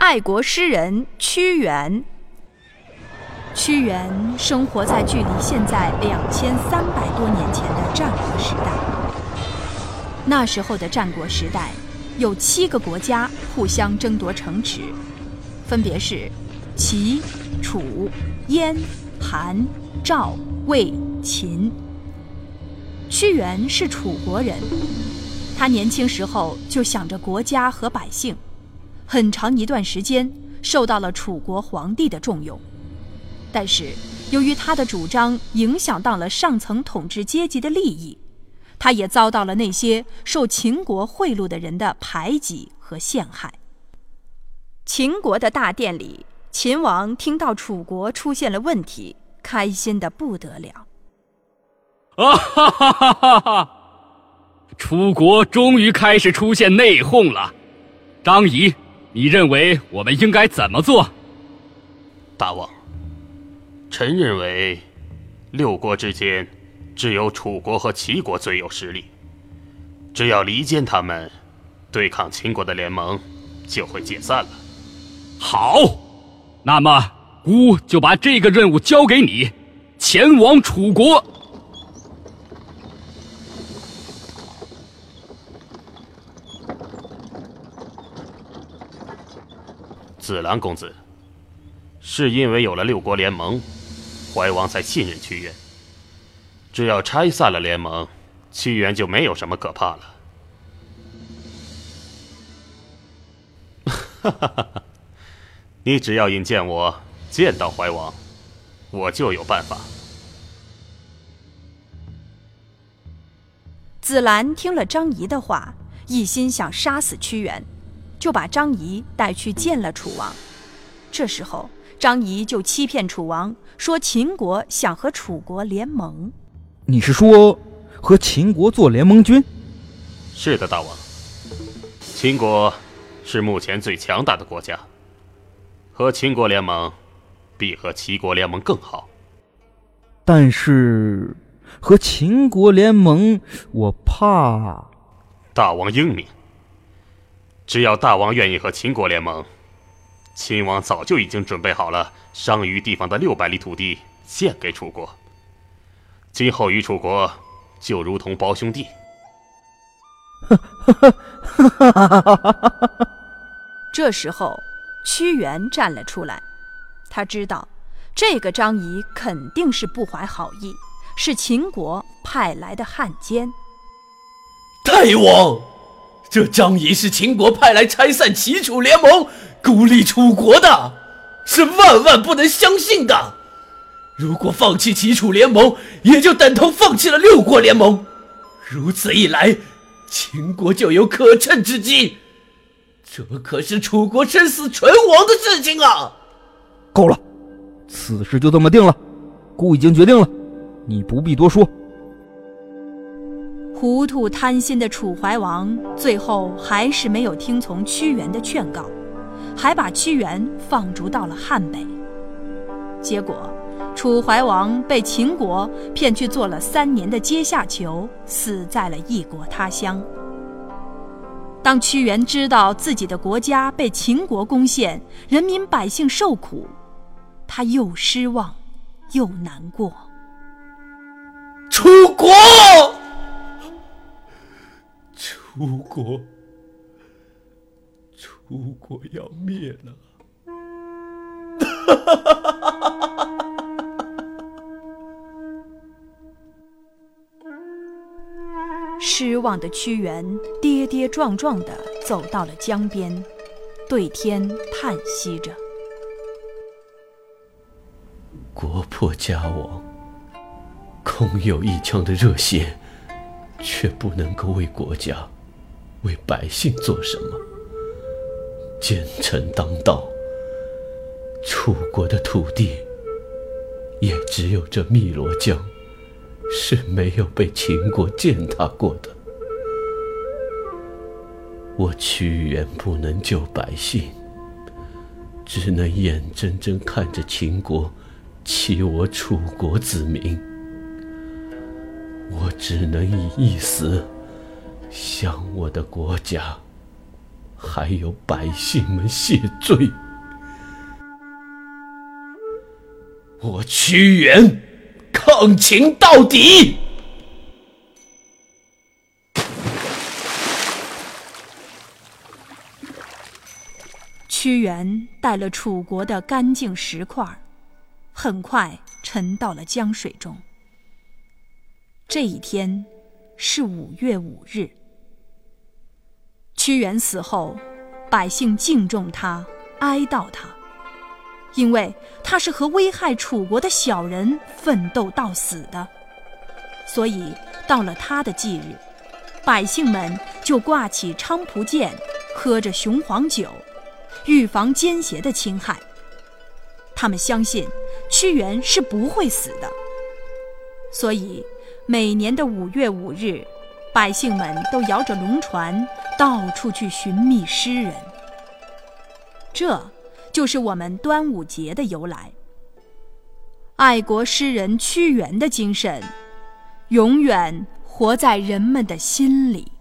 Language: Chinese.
爱国诗人屈原。屈原生活在距离现在两千三百多年前的战国时代。那时候的战国时代，有七个国家互相争夺城池，分别是齐、楚、燕、韩、赵、魏、秦。屈原是楚国人，他年轻时候就想着国家和百姓，很长一段时间受到了楚国皇帝的重用。但是，由于他的主张影响到了上层统治阶级的利益，他也遭到了那些受秦国贿赂的人的排挤和陷害。秦国的大殿里，秦王听到楚国出现了问题，开心的不得了。啊哈哈哈哈哈！楚国终于开始出现内讧了。张仪，你认为我们应该怎么做？大王。臣认为，六国之间，只有楚国和齐国最有实力。只要离间他们，对抗秦国的联盟就会解散了。好，那么孤就把这个任务交给你，前往楚国。子兰公子，是因为有了六国联盟。怀王才信任屈原。只要拆散了联盟，屈原就没有什么可怕了。哈哈哈！哈你只要引荐我见到怀王，我就有办法。子兰听了张仪的话，一心想杀死屈原，就把张仪带去见了楚王。这时候。张仪就欺骗楚王，说秦国想和楚国联盟。你是说和秦国做联盟军？是的，大王。秦国是目前最强大的国家，和秦国联盟比和齐国联盟更好。但是和秦国联盟，我怕。大王英明。只要大王愿意和秦国联盟。秦王早就已经准备好了，商于地方的六百里土地献给楚国。今后与楚国就如同胞兄弟。这时候，屈原站了出来，他知道这个张仪肯定是不怀好意，是秦国派来的汉奸。大王，这张仪是秦国派来拆散齐楚联盟。孤立楚国的，是万万不能相信的。如果放弃齐楚联盟，也就等同放弃了六国联盟。如此一来，秦国就有可乘之机。这可是楚国生死存亡的事情啊！够了，此事就这么定了。孤已经决定了，你不必多说。糊涂贪心的楚怀王，最后还是没有听从屈原的劝告。还把屈原放逐到了汉北，结果楚怀王被秦国骗去做了三年的阶下囚，死在了异国他乡。当屈原知道自己的国家被秦国攻陷，人民百姓受苦，他又失望又难过。楚国，楚国。楚国要灭了！失望的屈原跌跌撞撞的走到了江边，对天叹息着：“国破家亡，空有一腔的热血，却不能够为国家、为百姓做什么。”奸臣当道，楚国的土地也只有这汨罗江是没有被秦国践踏过的。我屈原不能救百姓，只能眼睁睁看着秦国欺我楚国子民。我只能以一死向我的国家。还有百姓们谢罪。我屈原抗秦到底！屈原带了楚国的干净石块，很快沉到了江水中。这一天是五月五日。屈原死后，百姓敬重他，哀悼他。因为他是和危害楚国的小人奋斗到死的，所以到了他的忌日，百姓们就挂起菖蒲剑，喝着雄黄酒，预防奸邪的侵害。他们相信屈原是不会死的，所以每年的五月五日，百姓们都摇着龙船到处去寻觅诗人。这。就是我们端午节的由来。爱国诗人屈原的精神，永远活在人们的心里。